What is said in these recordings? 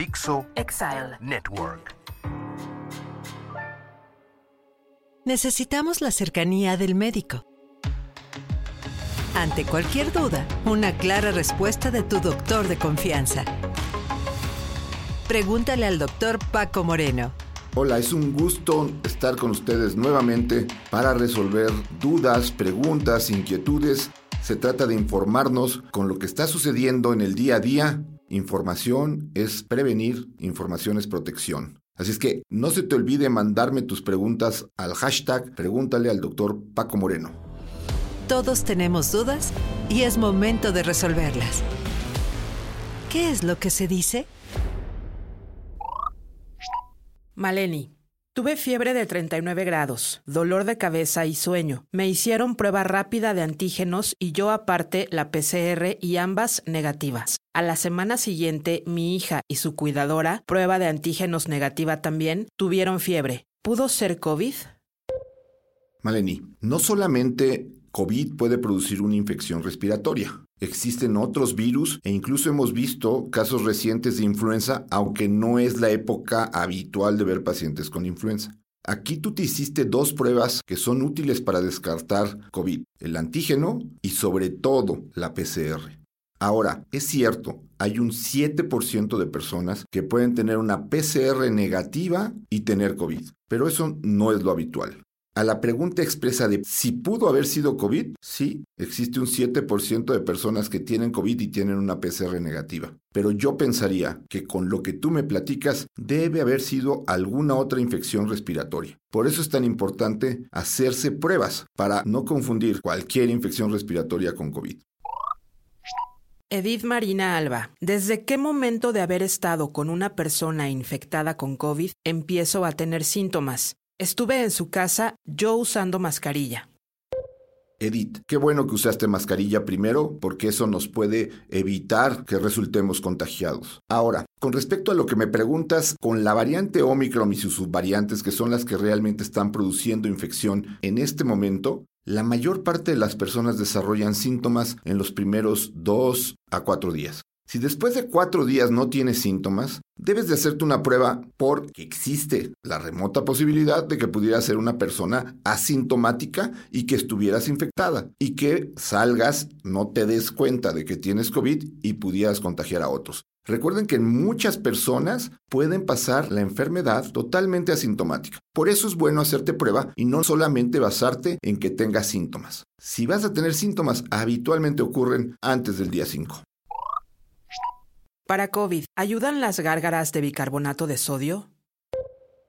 Dixo Exile. Network. Necesitamos la cercanía del médico. Ante cualquier duda, una clara respuesta de tu doctor de confianza. Pregúntale al doctor Paco Moreno. Hola, es un gusto estar con ustedes nuevamente para resolver dudas, preguntas, inquietudes. Se trata de informarnos con lo que está sucediendo en el día a día. Información es prevenir, información es protección. Así es que no se te olvide mandarme tus preguntas al hashtag Pregúntale al doctor Paco Moreno. Todos tenemos dudas y es momento de resolverlas. ¿Qué es lo que se dice? Maleni. Tuve fiebre de 39 grados, dolor de cabeza y sueño. Me hicieron prueba rápida de antígenos y yo aparte la PCR y ambas negativas. A la semana siguiente, mi hija y su cuidadora, prueba de antígenos negativa también, tuvieron fiebre. ¿Pudo ser COVID? Maleni, no solamente COVID puede producir una infección respiratoria. Existen otros virus e incluso hemos visto casos recientes de influenza, aunque no es la época habitual de ver pacientes con influenza. Aquí tú te hiciste dos pruebas que son útiles para descartar COVID, el antígeno y sobre todo la PCR. Ahora, es cierto, hay un 7% de personas que pueden tener una PCR negativa y tener COVID, pero eso no es lo habitual. A la pregunta expresa de si pudo haber sido COVID, sí, existe un 7% de personas que tienen COVID y tienen una PCR negativa. Pero yo pensaría que con lo que tú me platicas debe haber sido alguna otra infección respiratoria. Por eso es tan importante hacerse pruebas para no confundir cualquier infección respiratoria con COVID. Edith Marina Alba, ¿desde qué momento de haber estado con una persona infectada con COVID empiezo a tener síntomas? Estuve en su casa yo usando mascarilla. Edith, qué bueno que usaste mascarilla primero porque eso nos puede evitar que resultemos contagiados. Ahora, con respecto a lo que me preguntas, con la variante Omicron y sus subvariantes, que son las que realmente están produciendo infección en este momento, la mayor parte de las personas desarrollan síntomas en los primeros dos a cuatro días. Si después de cuatro días no tienes síntomas, debes de hacerte una prueba porque existe la remota posibilidad de que pudieras ser una persona asintomática y que estuvieras infectada y que salgas, no te des cuenta de que tienes COVID y pudieras contagiar a otros. Recuerden que muchas personas pueden pasar la enfermedad totalmente asintomática. Por eso es bueno hacerte prueba y no solamente basarte en que tengas síntomas. Si vas a tener síntomas, habitualmente ocurren antes del día 5. Para COVID, ¿ayudan las gárgaras de bicarbonato de sodio?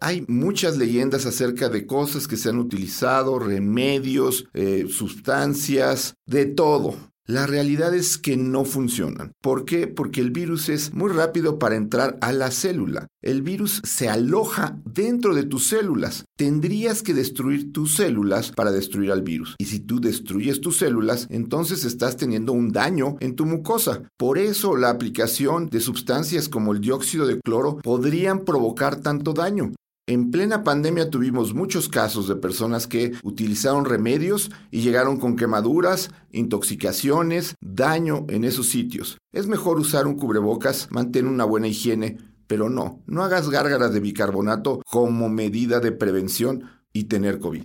Hay muchas leyendas acerca de cosas que se han utilizado, remedios, eh, sustancias, de todo. La realidad es que no funcionan. ¿Por qué? Porque el virus es muy rápido para entrar a la célula. El virus se aloja dentro de tus células. Tendrías que destruir tus células para destruir al virus. Y si tú destruyes tus células, entonces estás teniendo un daño en tu mucosa. Por eso la aplicación de sustancias como el dióxido de cloro podrían provocar tanto daño. En plena pandemia tuvimos muchos casos de personas que utilizaron remedios y llegaron con quemaduras, intoxicaciones, daño en esos sitios. Es mejor usar un cubrebocas, mantener una buena higiene, pero no, no hagas gárgaras de bicarbonato como medida de prevención y tener COVID.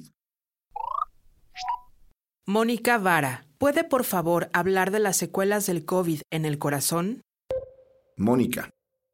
Mónica Vara, ¿puede por favor hablar de las secuelas del COVID en el corazón? Mónica,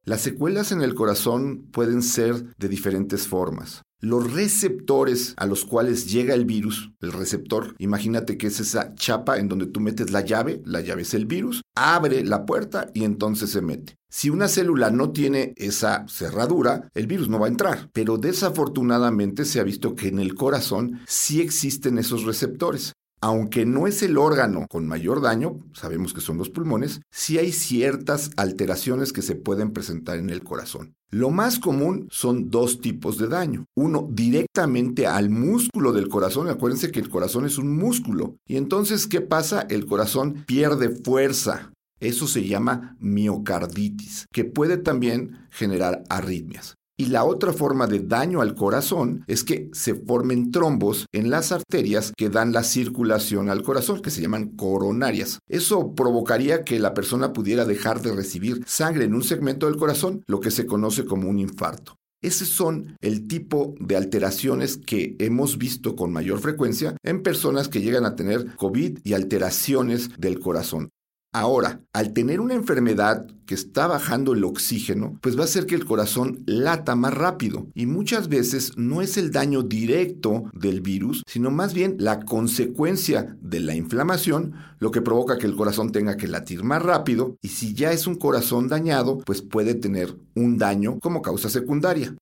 las secuelas en el corazón pueden ser de diferentes formas. Los receptores a los cuales llega el virus, el receptor, imagínate que es esa chapa en donde tú metes la llave, la llave es el virus, abre la puerta y entonces se mete. Si una célula no tiene esa cerradura, el virus no va a entrar. Pero desafortunadamente se ha visto que en el corazón sí existen esos receptores aunque no es el órgano con mayor daño, sabemos que son los pulmones, sí hay ciertas alteraciones que se pueden presentar en el corazón. Lo más común son dos tipos de daño. Uno directamente al músculo del corazón. Acuérdense que el corazón es un músculo. Y entonces, ¿qué pasa? El corazón pierde fuerza. Eso se llama miocarditis, que puede también generar arritmias. Y la otra forma de daño al corazón es que se formen trombos en las arterias que dan la circulación al corazón, que se llaman coronarias. Eso provocaría que la persona pudiera dejar de recibir sangre en un segmento del corazón, lo que se conoce como un infarto. Esos son el tipo de alteraciones que hemos visto con mayor frecuencia en personas que llegan a tener COVID y alteraciones del corazón. Ahora, al tener una enfermedad que está bajando el oxígeno, pues va a hacer que el corazón lata más rápido. Y muchas veces no es el daño directo del virus, sino más bien la consecuencia de la inflamación, lo que provoca que el corazón tenga que latir más rápido. Y si ya es un corazón dañado, pues puede tener un daño como causa secundaria.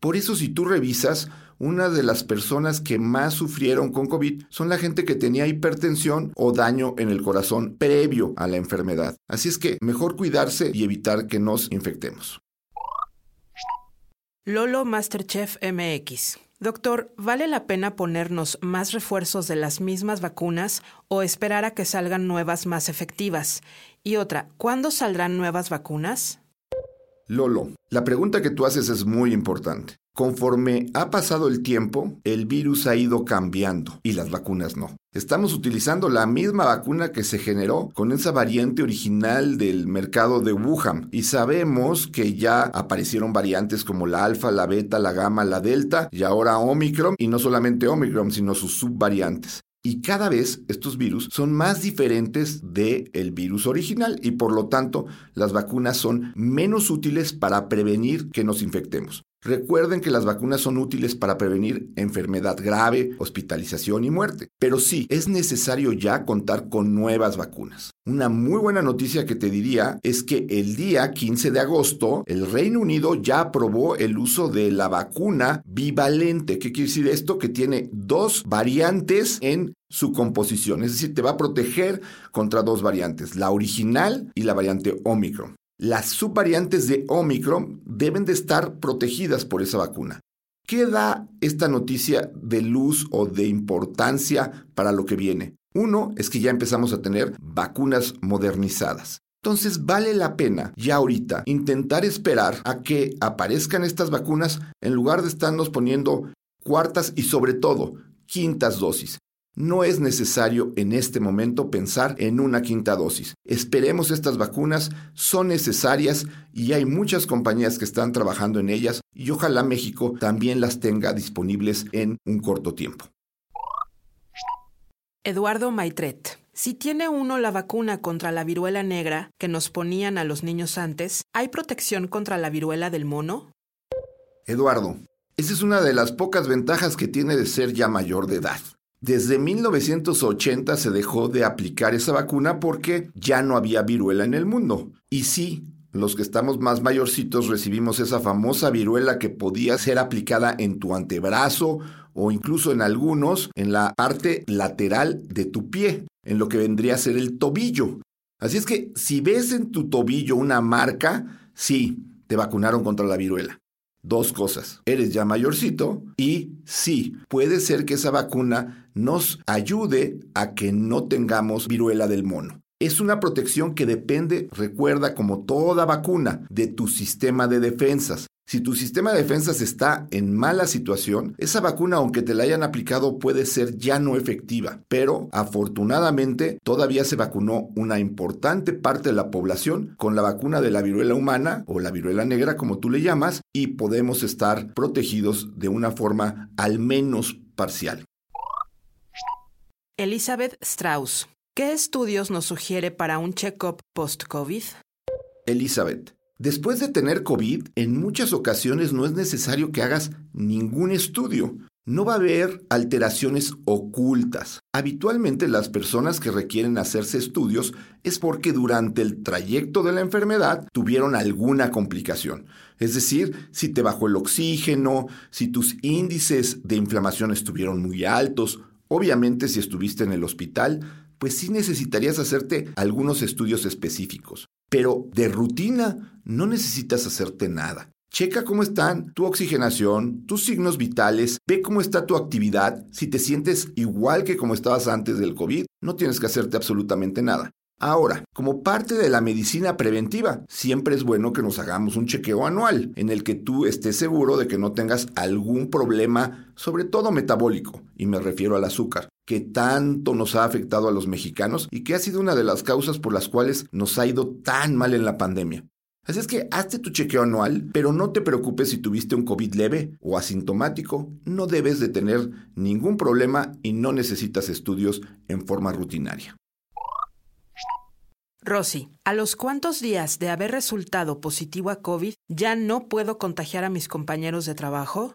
Por eso si tú revisas, una de las personas que más sufrieron con COVID son la gente que tenía hipertensión o daño en el corazón previo a la enfermedad. Así es que mejor cuidarse y evitar que nos infectemos. Lolo Masterchef MX. Doctor, ¿vale la pena ponernos más refuerzos de las mismas vacunas o esperar a que salgan nuevas más efectivas? Y otra, ¿cuándo saldrán nuevas vacunas? Lolo, la pregunta que tú haces es muy importante. Conforme ha pasado el tiempo, el virus ha ido cambiando y las vacunas no. Estamos utilizando la misma vacuna que se generó con esa variante original del mercado de Wuhan y sabemos que ya aparecieron variantes como la alfa, la beta, la gamma, la delta y ahora Omicron y no solamente Omicron sino sus subvariantes. Y cada vez estos virus son más diferentes del el virus original y por lo tanto las vacunas son menos útiles para prevenir que nos infectemos. Recuerden que las vacunas son útiles para prevenir enfermedad grave, hospitalización y muerte, pero sí es necesario ya contar con nuevas vacunas. Una muy buena noticia que te diría es que el día 15 de agosto el Reino Unido ya aprobó el uso de la vacuna bivalente. ¿Qué quiere decir esto? Que tiene dos variantes en su composición, es decir, te va a proteger contra dos variantes, la original y la variante Omicron las subvariantes de Omicron deben de estar protegidas por esa vacuna. ¿Qué da esta noticia de luz o de importancia para lo que viene? Uno es que ya empezamos a tener vacunas modernizadas. Entonces vale la pena ya ahorita intentar esperar a que aparezcan estas vacunas en lugar de estarnos poniendo cuartas y sobre todo quintas dosis. No es necesario en este momento pensar en una quinta dosis. Esperemos estas vacunas, son necesarias y hay muchas compañías que están trabajando en ellas y ojalá México también las tenga disponibles en un corto tiempo. Eduardo Maitret. Si tiene uno la vacuna contra la viruela negra que nos ponían a los niños antes, ¿hay protección contra la viruela del mono? Eduardo, esa es una de las pocas ventajas que tiene de ser ya mayor de edad. Desde 1980 se dejó de aplicar esa vacuna porque ya no había viruela en el mundo. Y sí, los que estamos más mayorcitos recibimos esa famosa viruela que podía ser aplicada en tu antebrazo o incluso en algunos en la parte lateral de tu pie, en lo que vendría a ser el tobillo. Así es que si ves en tu tobillo una marca, sí, te vacunaron contra la viruela dos cosas. Eres ya mayorcito y sí, puede ser que esa vacuna nos ayude a que no tengamos viruela del mono. Es una protección que depende, recuerda, como toda vacuna, de tu sistema de defensas. Si tu sistema de defensas está en mala situación, esa vacuna, aunque te la hayan aplicado, puede ser ya no efectiva. Pero afortunadamente todavía se vacunó una importante parte de la población con la vacuna de la viruela humana o la viruela negra, como tú le llamas, y podemos estar protegidos de una forma al menos parcial. Elizabeth Strauss, ¿qué estudios nos sugiere para un check-up post-COVID? Elizabeth, Después de tener COVID, en muchas ocasiones no es necesario que hagas ningún estudio. No va a haber alteraciones ocultas. Habitualmente las personas que requieren hacerse estudios es porque durante el trayecto de la enfermedad tuvieron alguna complicación. Es decir, si te bajó el oxígeno, si tus índices de inflamación estuvieron muy altos, obviamente si estuviste en el hospital, pues sí necesitarías hacerte algunos estudios específicos. Pero de rutina no necesitas hacerte nada. Checa cómo están tu oxigenación, tus signos vitales, ve cómo está tu actividad. Si te sientes igual que como estabas antes del COVID, no tienes que hacerte absolutamente nada. Ahora, como parte de la medicina preventiva, siempre es bueno que nos hagamos un chequeo anual en el que tú estés seguro de que no tengas algún problema, sobre todo metabólico, y me refiero al azúcar que tanto nos ha afectado a los mexicanos y que ha sido una de las causas por las cuales nos ha ido tan mal en la pandemia. Así es que hazte tu chequeo anual, pero no te preocupes si tuviste un COVID leve o asintomático, no debes de tener ningún problema y no necesitas estudios en forma rutinaria. Rosy, ¿a los cuántos días de haber resultado positivo a COVID ya no puedo contagiar a mis compañeros de trabajo?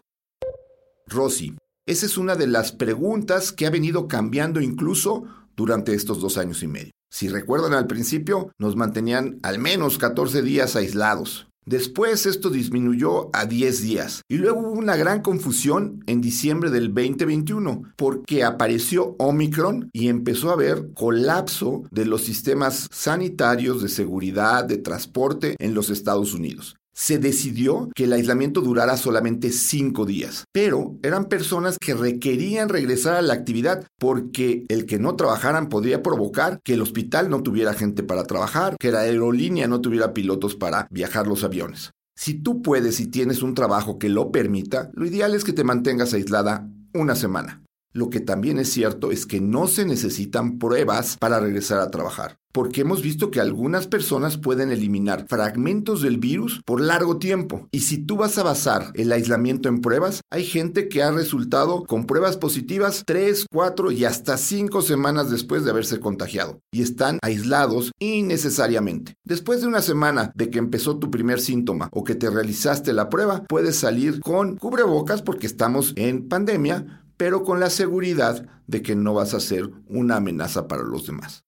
Rosy, esa es una de las preguntas que ha venido cambiando incluso durante estos dos años y medio. Si recuerdan al principio, nos mantenían al menos 14 días aislados. Después esto disminuyó a 10 días y luego hubo una gran confusión en diciembre del 2021 porque apareció Omicron y empezó a haber colapso de los sistemas sanitarios de seguridad, de transporte en los Estados Unidos se decidió que el aislamiento durara solamente cinco días, pero eran personas que requerían regresar a la actividad porque el que no trabajaran podría provocar que el hospital no tuviera gente para trabajar, que la aerolínea no tuviera pilotos para viajar los aviones. Si tú puedes y tienes un trabajo que lo permita, lo ideal es que te mantengas aislada una semana. Lo que también es cierto es que no se necesitan pruebas para regresar a trabajar, porque hemos visto que algunas personas pueden eliminar fragmentos del virus por largo tiempo. Y si tú vas a basar el aislamiento en pruebas, hay gente que ha resultado con pruebas positivas 3, 4 y hasta 5 semanas después de haberse contagiado. Y están aislados innecesariamente. Después de una semana de que empezó tu primer síntoma o que te realizaste la prueba, puedes salir con cubrebocas porque estamos en pandemia pero con la seguridad de que no vas a ser una amenaza para los demás.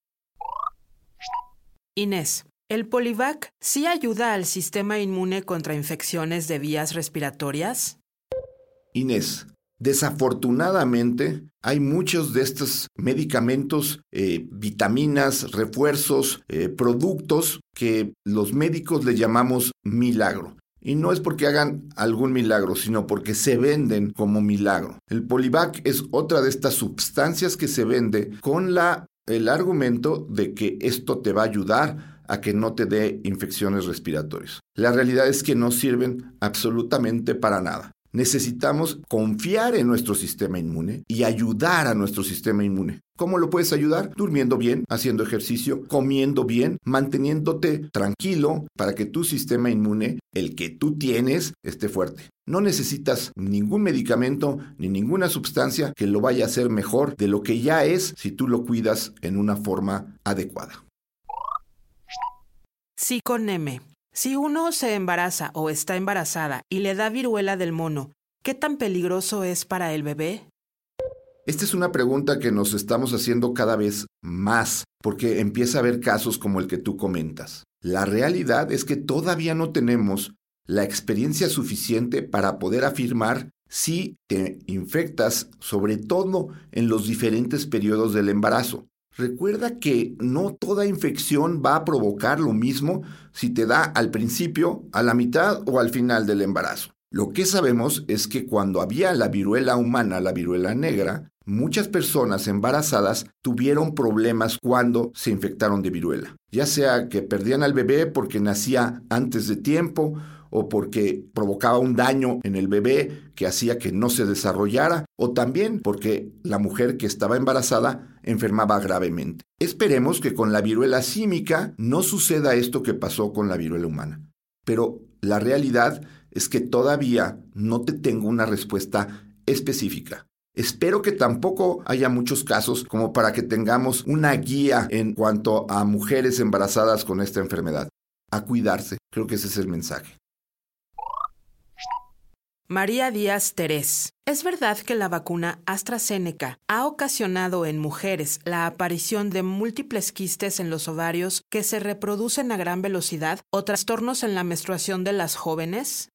Inés, ¿el Polivac sí ayuda al sistema inmune contra infecciones de vías respiratorias? Inés, desafortunadamente hay muchos de estos medicamentos, eh, vitaminas, refuerzos, eh, productos que los médicos le llamamos milagro. Y no es porque hagan algún milagro, sino porque se venden como milagro. El Polivac es otra de estas sustancias que se vende con la, el argumento de que esto te va a ayudar a que no te dé infecciones respiratorias. La realidad es que no sirven absolutamente para nada. Necesitamos confiar en nuestro sistema inmune y ayudar a nuestro sistema inmune. ¿Cómo lo puedes ayudar? Durmiendo bien, haciendo ejercicio, comiendo bien, manteniéndote tranquilo para que tu sistema inmune, el que tú tienes, esté fuerte. No necesitas ningún medicamento ni ninguna sustancia que lo vaya a hacer mejor de lo que ya es si tú lo cuidas en una forma adecuada. Sí con M. Si uno se embaraza o está embarazada y le da viruela del mono, ¿qué tan peligroso es para el bebé? Esta es una pregunta que nos estamos haciendo cada vez más, porque empieza a haber casos como el que tú comentas. La realidad es que todavía no tenemos la experiencia suficiente para poder afirmar si te infectas, sobre todo en los diferentes periodos del embarazo. Recuerda que no toda infección va a provocar lo mismo si te da al principio, a la mitad o al final del embarazo. Lo que sabemos es que cuando había la viruela humana, la viruela negra, muchas personas embarazadas tuvieron problemas cuando se infectaron de viruela, ya sea que perdían al bebé porque nacía antes de tiempo o porque provocaba un daño en el bebé que hacía que no se desarrollara, o también porque la mujer que estaba embarazada enfermaba gravemente. Esperemos que con la viruela símica no suceda esto que pasó con la viruela humana. Pero la realidad es que todavía no te tengo una respuesta específica. Espero que tampoco haya muchos casos como para que tengamos una guía en cuanto a mujeres embarazadas con esta enfermedad. A cuidarse, creo que ese es el mensaje. María Díaz Terés. ¿Es verdad que la vacuna AstraZeneca ha ocasionado en mujeres la aparición de múltiples quistes en los ovarios que se reproducen a gran velocidad o trastornos en la menstruación de las jóvenes?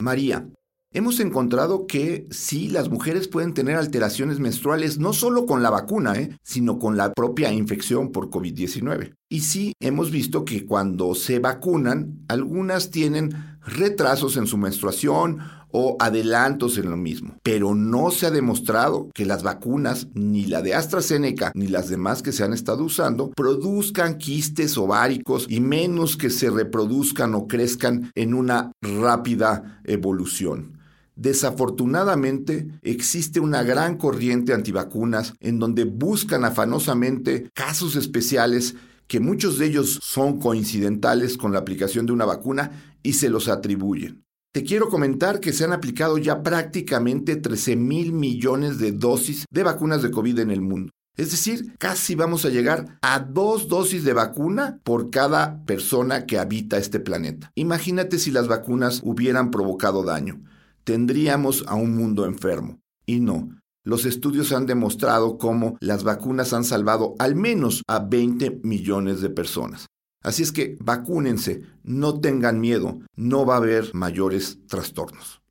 María, hemos encontrado que sí, las mujeres pueden tener alteraciones menstruales no solo con la vacuna, ¿eh? sino con la propia infección por COVID-19. Y sí, hemos visto que cuando se vacunan, algunas tienen retrasos en su menstruación o adelantos en lo mismo. Pero no se ha demostrado que las vacunas, ni la de AstraZeneca, ni las demás que se han estado usando, produzcan quistes ováricos y menos que se reproduzcan o crezcan en una rápida evolución. Desafortunadamente, existe una gran corriente antivacunas en donde buscan afanosamente casos especiales que muchos de ellos son coincidentales con la aplicación de una vacuna y se los atribuyen. Te quiero comentar que se han aplicado ya prácticamente 13 mil millones de dosis de vacunas de COVID en el mundo. Es decir, casi vamos a llegar a dos dosis de vacuna por cada persona que habita este planeta. Imagínate si las vacunas hubieran provocado daño tendríamos a un mundo enfermo. Y no. Los estudios han demostrado cómo las vacunas han salvado al menos a 20 millones de personas. Así es que vacúnense, no tengan miedo, no va a haber mayores trastornos.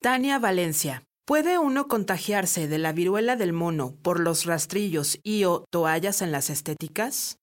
Tania Valencia. ¿Puede uno contagiarse de la viruela del mono por los rastrillos y o toallas en las estéticas?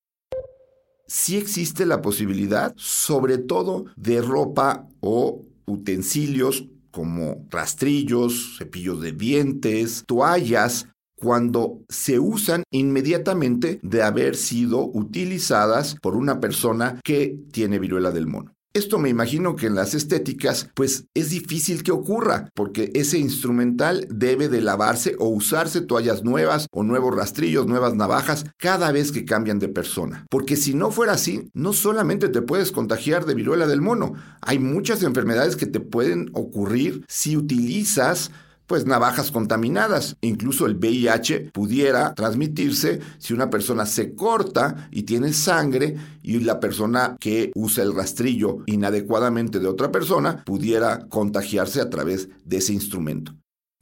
Sí existe la posibilidad, sobre todo de ropa o utensilios como rastrillos, cepillos de dientes, toallas, cuando se usan inmediatamente de haber sido utilizadas por una persona que tiene viruela del mono. Esto me imagino que en las estéticas pues es difícil que ocurra porque ese instrumental debe de lavarse o usarse toallas nuevas o nuevos rastrillos, nuevas navajas cada vez que cambian de persona. Porque si no fuera así, no solamente te puedes contagiar de viruela del mono, hay muchas enfermedades que te pueden ocurrir si utilizas pues navajas contaminadas. Incluso el VIH pudiera transmitirse si una persona se corta y tiene sangre y la persona que usa el rastrillo inadecuadamente de otra persona pudiera contagiarse a través de ese instrumento.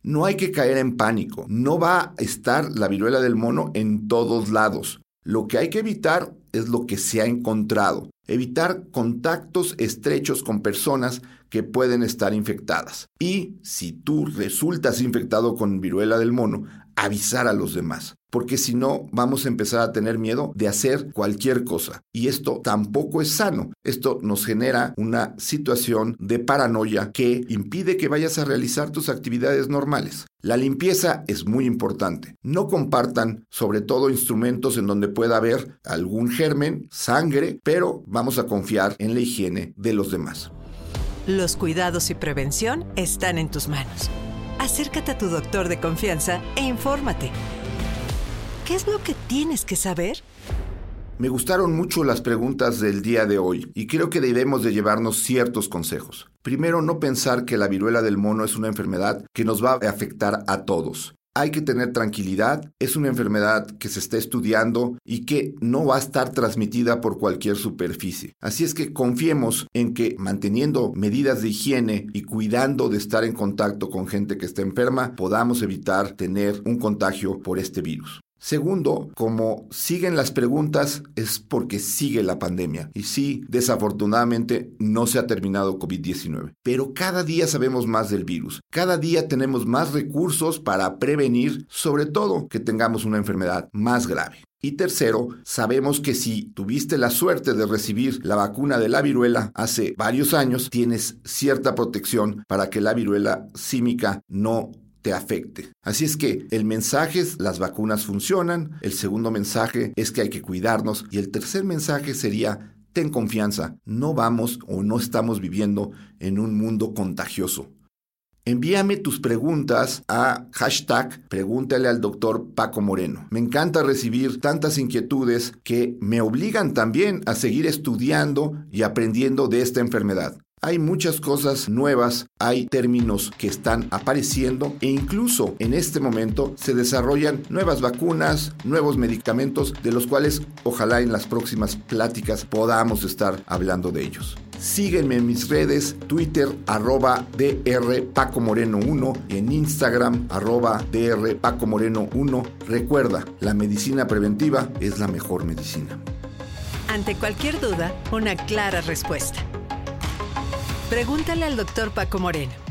No hay que caer en pánico. No va a estar la viruela del mono en todos lados. Lo que hay que evitar es lo que se ha encontrado. Evitar contactos estrechos con personas que pueden estar infectadas. Y si tú resultas infectado con viruela del mono, avisar a los demás. Porque si no, vamos a empezar a tener miedo de hacer cualquier cosa. Y esto tampoco es sano. Esto nos genera una situación de paranoia que impide que vayas a realizar tus actividades normales. La limpieza es muy importante. No compartan sobre todo instrumentos en donde pueda haber algún germen, sangre, pero vamos a confiar en la higiene de los demás. Los cuidados y prevención están en tus manos. Acércate a tu doctor de confianza e infórmate. ¿Qué es lo que tienes que saber? Me gustaron mucho las preguntas del día de hoy y creo que debemos de llevarnos ciertos consejos. Primero, no pensar que la viruela del mono es una enfermedad que nos va a afectar a todos hay que tener tranquilidad, es una enfermedad que se está estudiando y que no va a estar transmitida por cualquier superficie. Así es que confiemos en que manteniendo medidas de higiene y cuidando de estar en contacto con gente que está enferma, podamos evitar tener un contagio por este virus. Segundo, como siguen las preguntas es porque sigue la pandemia. Y sí, desafortunadamente no se ha terminado COVID-19. Pero cada día sabemos más del virus. Cada día tenemos más recursos para prevenir, sobre todo que tengamos una enfermedad más grave. Y tercero, sabemos que si tuviste la suerte de recibir la vacuna de la viruela hace varios años, tienes cierta protección para que la viruela símica no te afecte. Así es que el mensaje es las vacunas funcionan, el segundo mensaje es que hay que cuidarnos y el tercer mensaje sería ten confianza, no vamos o no estamos viviendo en un mundo contagioso. Envíame tus preguntas a hashtag pregúntale al doctor Paco Moreno. Me encanta recibir tantas inquietudes que me obligan también a seguir estudiando y aprendiendo de esta enfermedad. Hay muchas cosas nuevas, hay términos que están apareciendo e incluso en este momento se desarrollan nuevas vacunas, nuevos medicamentos de los cuales ojalá en las próximas pláticas podamos estar hablando de ellos. Sígueme en mis redes, Twitter, arroba DR Paco Moreno 1, en Instagram, arroba DR Paco Moreno 1. Recuerda, la medicina preventiva es la mejor medicina. Ante cualquier duda, una clara respuesta. Pregúntale al doctor Paco Moreno.